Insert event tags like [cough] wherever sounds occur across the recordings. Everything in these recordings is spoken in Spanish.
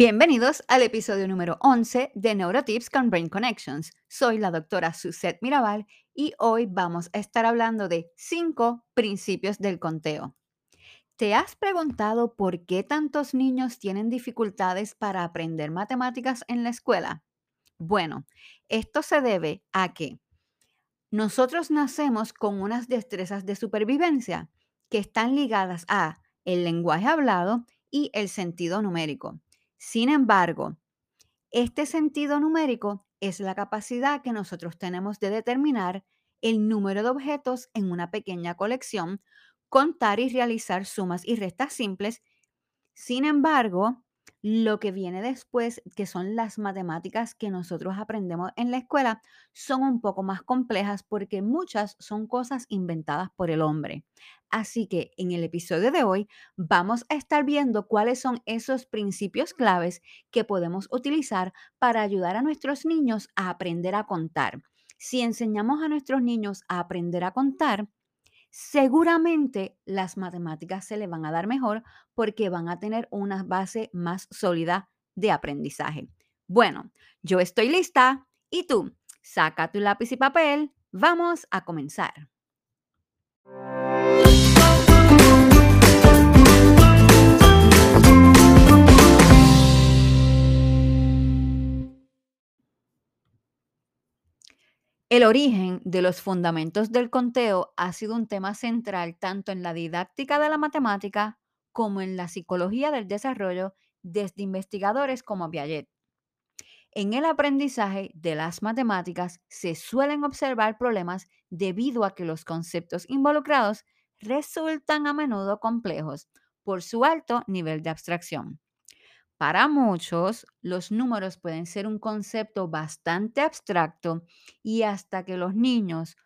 Bienvenidos al episodio número 11 de Neurotips con Brain Connections. Soy la doctora Suzette Mirabal y hoy vamos a estar hablando de 5 principios del conteo. ¿Te has preguntado por qué tantos niños tienen dificultades para aprender matemáticas en la escuela? Bueno, esto se debe a que nosotros nacemos con unas destrezas de supervivencia que están ligadas a el lenguaje hablado y el sentido numérico. Sin embargo, este sentido numérico es la capacidad que nosotros tenemos de determinar el número de objetos en una pequeña colección, contar y realizar sumas y restas simples. Sin embargo, lo que viene después, que son las matemáticas que nosotros aprendemos en la escuela, son un poco más complejas porque muchas son cosas inventadas por el hombre. Así que en el episodio de hoy vamos a estar viendo cuáles son esos principios claves que podemos utilizar para ayudar a nuestros niños a aprender a contar. Si enseñamos a nuestros niños a aprender a contar, seguramente las matemáticas se le van a dar mejor porque van a tener una base más sólida de aprendizaje. Bueno, yo estoy lista y tú, saca tu lápiz y papel, vamos a comenzar. El origen de los fundamentos del conteo ha sido un tema central tanto en la didáctica de la matemática como en la psicología del desarrollo desde investigadores como Piaget. En el aprendizaje de las matemáticas se suelen observar problemas debido a que los conceptos involucrados resultan a menudo complejos por su alto nivel de abstracción. Para muchos, los números pueden ser un concepto bastante abstracto y hasta que los niños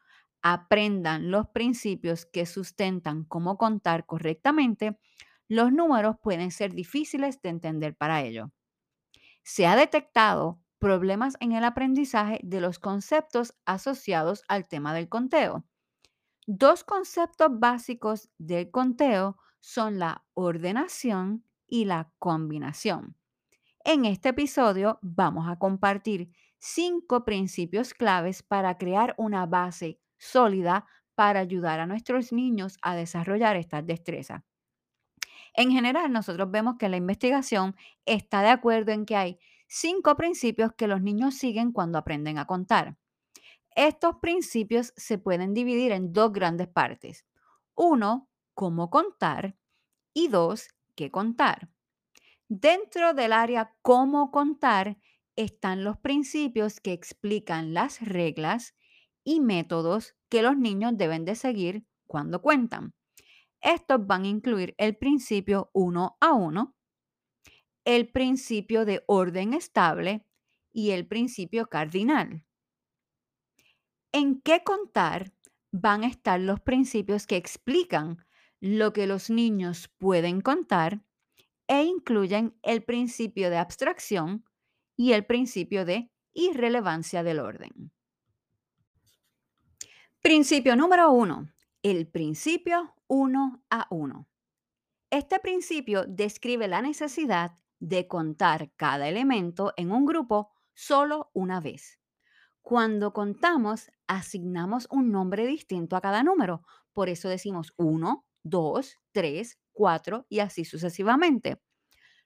aprendan los principios que sustentan cómo contar correctamente, los números pueden ser difíciles de entender para ellos. Se ha detectado problemas en el aprendizaje de los conceptos asociados al tema del conteo. Dos conceptos básicos del conteo son la ordenación y la combinación. En este episodio vamos a compartir cinco principios claves para crear una base sólida para ayudar a nuestros niños a desarrollar estas destrezas. En general, nosotros vemos que la investigación está de acuerdo en que hay cinco principios que los niños siguen cuando aprenden a contar. Estos principios se pueden dividir en dos grandes partes. Uno, cómo contar y dos, qué contar. Dentro del área cómo contar están los principios que explican las reglas y métodos que los niños deben de seguir cuando cuentan. Estos van a incluir el principio 1 a 1, el principio de orden estable y el principio cardinal. ¿En qué contar van a estar los principios que explican lo que los niños pueden contar e incluyen el principio de abstracción y el principio de irrelevancia del orden. Principio número uno, el principio uno a uno. Este principio describe la necesidad de contar cada elemento en un grupo solo una vez. Cuando contamos, asignamos un nombre distinto a cada número. Por eso decimos 1, 2, 3, 4 y así sucesivamente.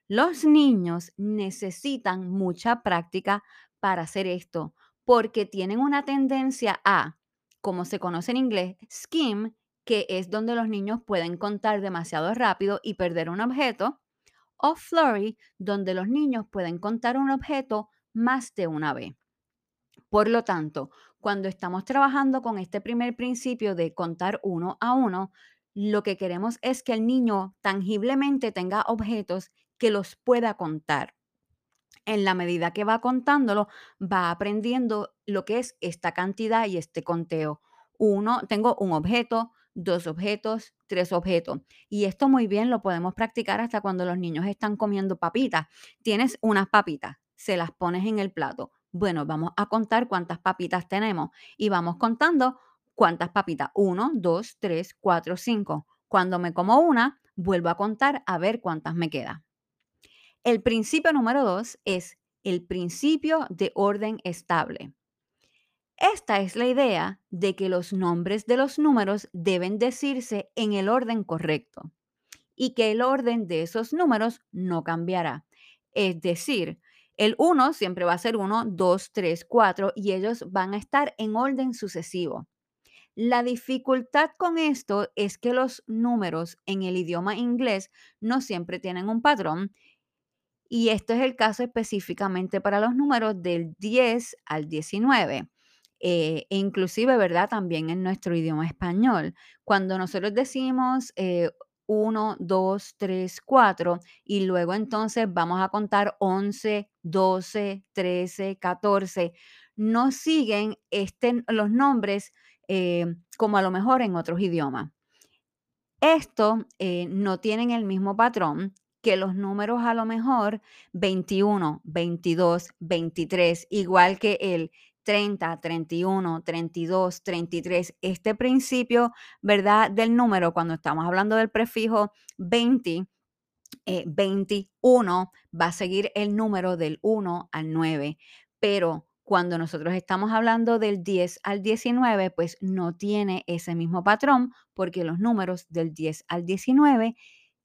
Los niños necesitan mucha práctica para hacer esto porque tienen una tendencia a, como se conoce en inglés, skim, que es donde los niños pueden contar demasiado rápido y perder un objeto, o flurry, donde los niños pueden contar un objeto más de una vez. Por lo tanto, cuando estamos trabajando con este primer principio de contar uno a uno, lo que queremos es que el niño tangiblemente tenga objetos que los pueda contar. En la medida que va contándolo, va aprendiendo lo que es esta cantidad y este conteo. Uno, tengo un objeto, dos objetos, tres objetos. Y esto muy bien lo podemos practicar hasta cuando los niños están comiendo papitas. Tienes unas papitas, se las pones en el plato. Bueno, vamos a contar cuántas papitas tenemos y vamos contando ¿Cuántas papitas? Uno, dos, tres, cuatro, cinco. Cuando me como una, vuelvo a contar a ver cuántas me quedan. El principio número dos es el principio de orden estable. Esta es la idea de que los nombres de los números deben decirse en el orden correcto y que el orden de esos números no cambiará. Es decir, el 1 siempre va a ser 1, 2, 3, 4 y ellos van a estar en orden sucesivo. La dificultad con esto es que los números en el idioma inglés no siempre tienen un patrón y esto es el caso específicamente para los números del 10 al 19. Eh, e inclusive, ¿verdad? También en nuestro idioma español. Cuando nosotros decimos 1, 2, 3, 4 y luego entonces vamos a contar 11, 12, 13, 14, no siguen este, los nombres eh, como a lo mejor en otros idiomas. Esto eh, no tienen el mismo patrón que los números a lo mejor 21, 22, 23, igual que el 30, 31, 32, 33. Este principio, ¿verdad? Del número, cuando estamos hablando del prefijo 20, 21, eh, va a seguir el número del 1 al 9. Pero cuando nosotros estamos hablando del 10 al 19, pues no tiene ese mismo patrón porque los números del 10 al 19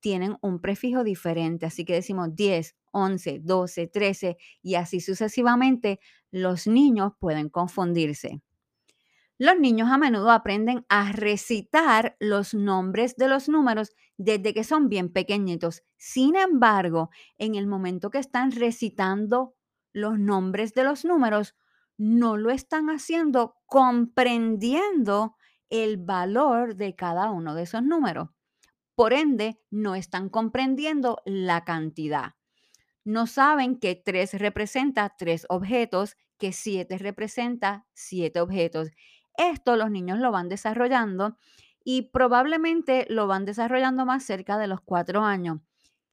tienen un prefijo diferente. Así que decimos 10, 11, 12, 13 y así sucesivamente, los niños pueden confundirse. Los niños a menudo aprenden a recitar los nombres de los números desde que son bien pequeñitos. Sin embargo, en el momento que están recitando los nombres de los números, no lo están haciendo comprendiendo el valor de cada uno de esos números. Por ende, no están comprendiendo la cantidad. No saben que 3 representa 3 objetos, que 7 representa 7 objetos. Esto los niños lo van desarrollando y probablemente lo van desarrollando más cerca de los 4 años.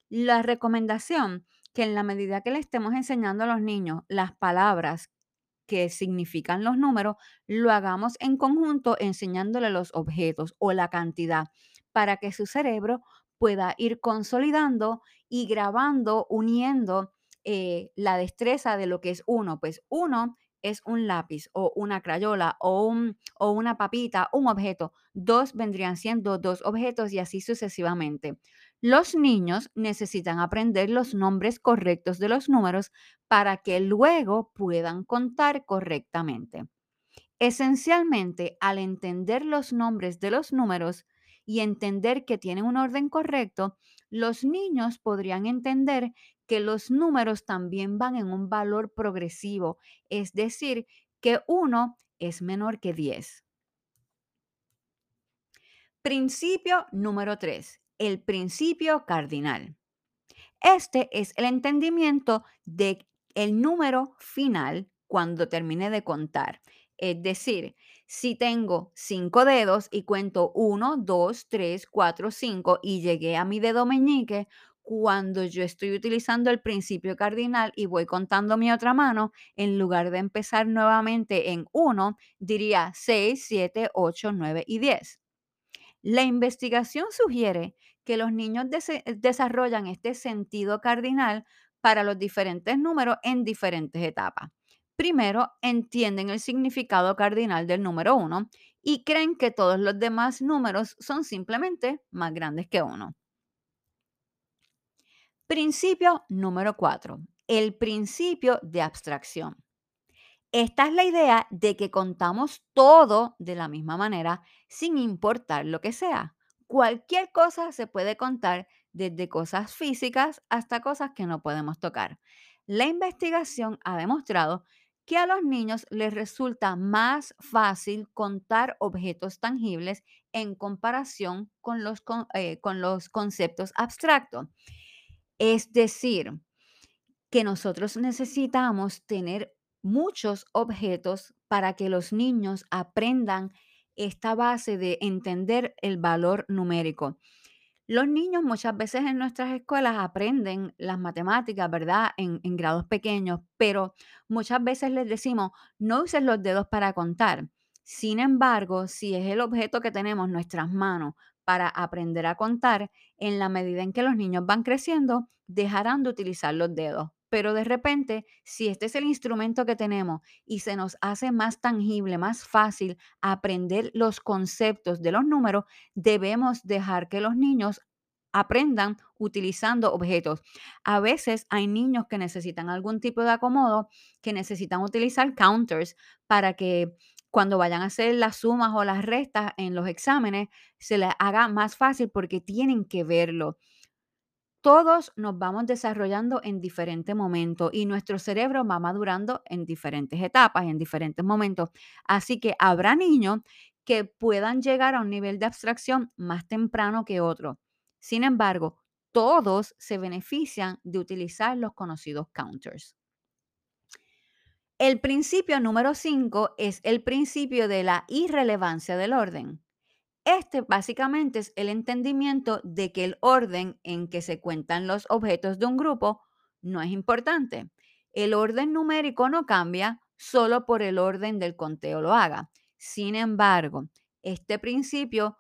La recomendación que en la medida que le estemos enseñando a los niños las palabras que significan los números, lo hagamos en conjunto enseñándole los objetos o la cantidad para que su cerebro pueda ir consolidando y grabando, uniendo eh, la destreza de lo que es uno. Pues uno es un lápiz o una crayola o, un, o una papita, un objeto. Dos vendrían siendo dos objetos y así sucesivamente. Los niños necesitan aprender los nombres correctos de los números para que luego puedan contar correctamente. Esencialmente, al entender los nombres de los números y entender que tienen un orden correcto, los niños podrían entender que los números también van en un valor progresivo, es decir, que uno es menor que 10. Principio número 3 el principio cardinal. Este es el entendimiento de el número final cuando termine de contar. Es decir, si tengo cinco dedos y cuento 1, 2, 3, 4, 5 y llegué a mi dedo meñique, cuando yo estoy utilizando el principio cardinal y voy contando mi otra mano, en lugar de empezar nuevamente en 1, diría 6, 7, 8, 9 y 10. La investigación sugiere que los niños desarrollan este sentido cardinal para los diferentes números en diferentes etapas. Primero, entienden el significado cardinal del número 1 y creen que todos los demás números son simplemente más grandes que 1. Principio número 4. El principio de abstracción. Esta es la idea de que contamos todo de la misma manera sin importar lo que sea cualquier cosa se puede contar desde cosas físicas hasta cosas que no podemos tocar. La investigación ha demostrado que a los niños les resulta más fácil contar objetos tangibles en comparación con los, eh, con los conceptos abstractos. Es decir, que nosotros necesitamos tener muchos objetos para que los niños aprendan esta base de entender el valor numérico. Los niños muchas veces en nuestras escuelas aprenden las matemáticas, ¿verdad? En, grados pequeños, pero muchas veces les decimos, no uses los dedos para contar. Sin embargo, si es el objeto que tenemos en nuestras manos para aprender a contar, en la medida en que los niños van creciendo, dejarán de utilizar los dedos. Pero de repente, si este es el instrumento que tenemos y se nos hace más tangible, más fácil aprender los conceptos de los números, debemos dejar que los niños aprendan utilizando objetos. A veces hay niños que necesitan algún tipo de acomodo, que necesitan utilizar counters para que cuando vayan a hacer las sumas o las restas en los exámenes, se les haga más fácil porque tienen que verlo. Todos nos vamos desarrollando en diferentes momentos y nuestro cerebro va madurando en diferentes etapas, en diferentes momentos. Así que habrá niños que puedan llegar a un nivel de abstracción más temprano que otros. Sin embargo, todos se benefician de utilizar los conocidos counters. El principio número 5 es el principio de la irrelevancia del orden. Este básicamente es el entendimiento de que el orden en que se cuentan los objetos de un grupo no es importante. El orden numérico no cambia solo por el orden del conteo lo haga. Sin embargo, este principio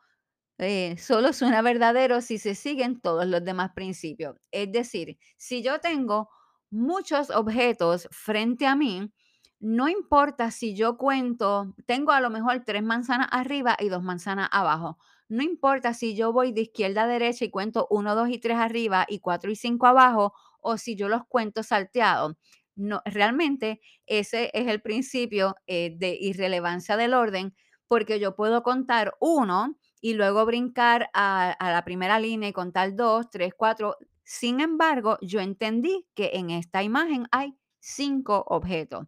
eh, solo [laughs] suena verdadero si se siguen todos los demás principios. Es decir, si yo tengo muchos objetos frente a mí, no importa si yo cuento, tengo a lo mejor tres manzanas arriba y dos manzanas abajo. No importa si yo voy de izquierda a derecha y cuento uno, dos y tres arriba y cuatro y cinco abajo, o si yo los cuento salteados. No, realmente ese es el principio eh, de irrelevancia del orden, porque yo puedo contar uno y luego brincar a, a la primera línea y contar dos, tres, cuatro. Sin embargo, yo entendí que en esta imagen hay cinco objetos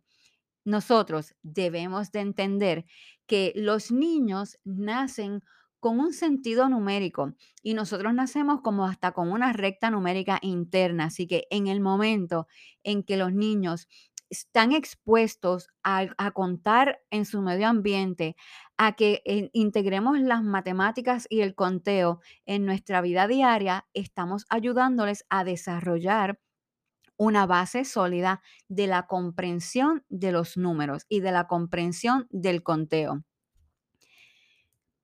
nosotros debemos de entender que los niños nacen con un sentido numérico y nosotros nacemos como hasta con una recta numérica interna. Así que en el momento en que los niños están expuestos a, contar en su medio ambiente, a que eh, integremos las matemáticas y el conteo en nuestra vida diaria, estamos ayudándoles a desarrollar una base sólida de la comprensión de los números y de la comprensión del conteo.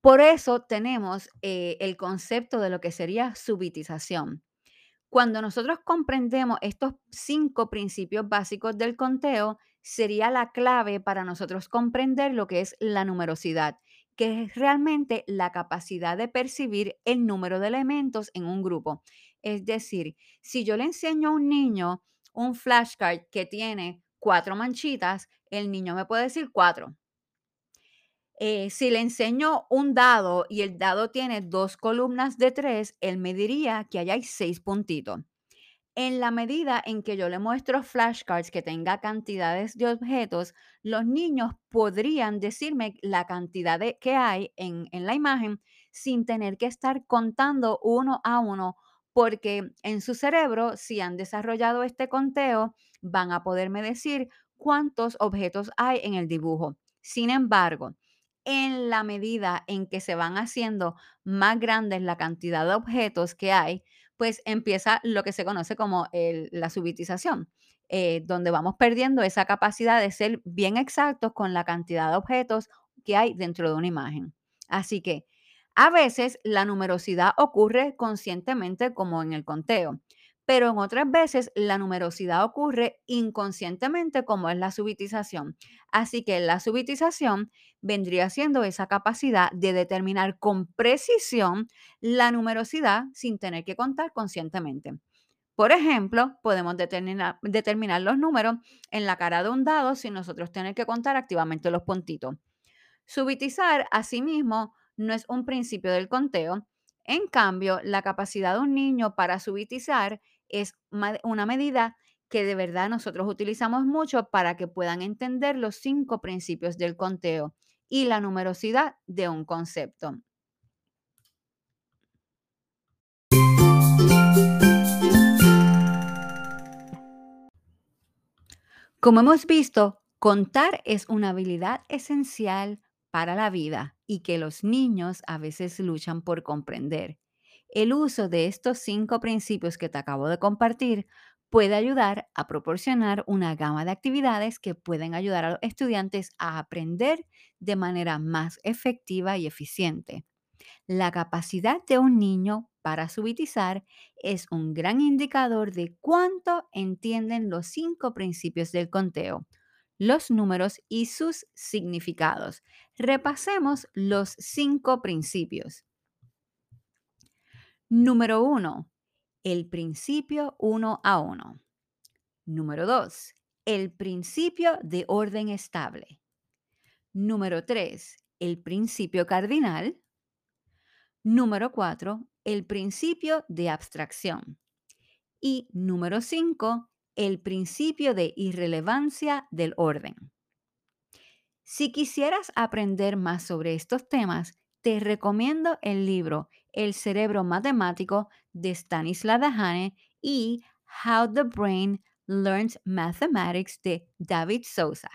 Por eso tenemos eh, el concepto de lo que sería subitización. Cuando nosotros comprendemos estos cinco principios básicos del conteo, sería la clave para nosotros comprender lo que es la numerosidad, que es realmente la capacidad de percibir el número de elementos en un grupo. Es decir, si yo le enseño a un niño un flashcard que tiene cuatro manchitas, el niño me puede decir cuatro. Eh, si le enseño un dado y el dado tiene dos columnas de tres, él me diría que hay seis puntitos. En la medida en que yo le muestro flashcards que tenga cantidades de objetos, los niños podrían decirme la cantidad de, que hay en, en la imagen sin tener que estar contando uno a uno porque en su cerebro, si han desarrollado este conteo, van a poderme decir cuántos objetos hay en el dibujo. Sin embargo, en la medida en que se van haciendo más grandes la cantidad de objetos que hay, pues empieza lo que se conoce como la subitización, eh, donde vamos perdiendo esa capacidad de ser bien exactos con la cantidad de objetos que hay dentro de una imagen. Así que a veces la numerosidad ocurre conscientemente como en el conteo, pero en otras veces la numerosidad ocurre inconscientemente como es la subitización. Así que la subitización vendría siendo esa capacidad de determinar con precisión la numerosidad sin tener que contar conscientemente. Por ejemplo, podemos determinar, los números en la cara de un dado sin nosotros tener que contar activamente los puntitos. Subitizar, asimismo, no es un principio del conteo. En cambio, la capacidad de un niño para subitizar es una medida que de verdad nosotros utilizamos mucho para que puedan entender los cinco principios del conteo y la numerosidad de un concepto. Como hemos visto, contar es una habilidad esencial para la vida y que los niños a veces luchan por comprender. El uso de estos cinco principios que te acabo de compartir puede ayudar a proporcionar una gama de actividades que pueden ayudar a los estudiantes a aprender de manera más efectiva y eficiente. La capacidad de un niño para subitizar es un gran indicador de cuánto entienden los cinco principios del conteo, los números y sus significados. Repasemos los cinco principios. Número 1. El principio 1 a 1. Número 2. El principio de orden estable. Número 3. El principio cardinal. Número 4. El principio de abstracción. Y número 5. El principio de irrelevancia del orden. Si quisieras aprender más sobre estos temas, te recomiendo el libro El cerebro matemático de Stanislav Dahane y How the Brain Learns Mathematics de David Sousa.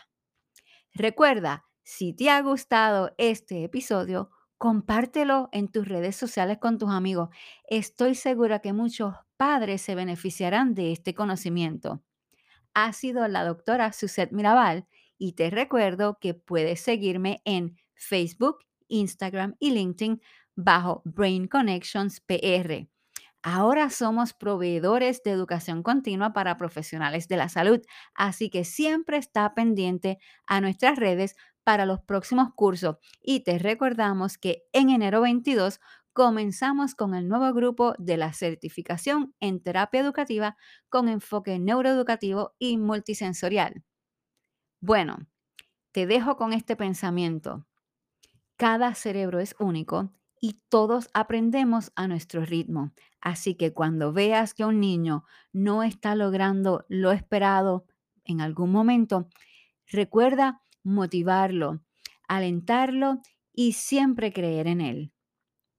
Recuerda, si te ha gustado este episodio, compártelo en tus redes sociales con tus amigos. Estoy segura que muchos padres se beneficiarán de este conocimiento. Ha sido la doctora Suzette Mirabal y te recuerdo que puedes seguirme en Facebook, Instagram y LinkedIn bajo Brain Connections PR. Ahora somos proveedores de educación continua para profesionales de la salud, así que siempre está pendiente a nuestras redes para los próximos cursos y te recordamos que en enero 22 comenzamos con el nuevo grupo de la certificación en terapia educativa con enfoque neuroeducativo y multisensorial. Bueno, te dejo con este pensamiento. Cada cerebro es único y todos aprendemos a nuestro ritmo. Así que cuando veas que un niño no está logrando lo esperado en algún momento, recuerda motivarlo, alentarlo y siempre creer en él.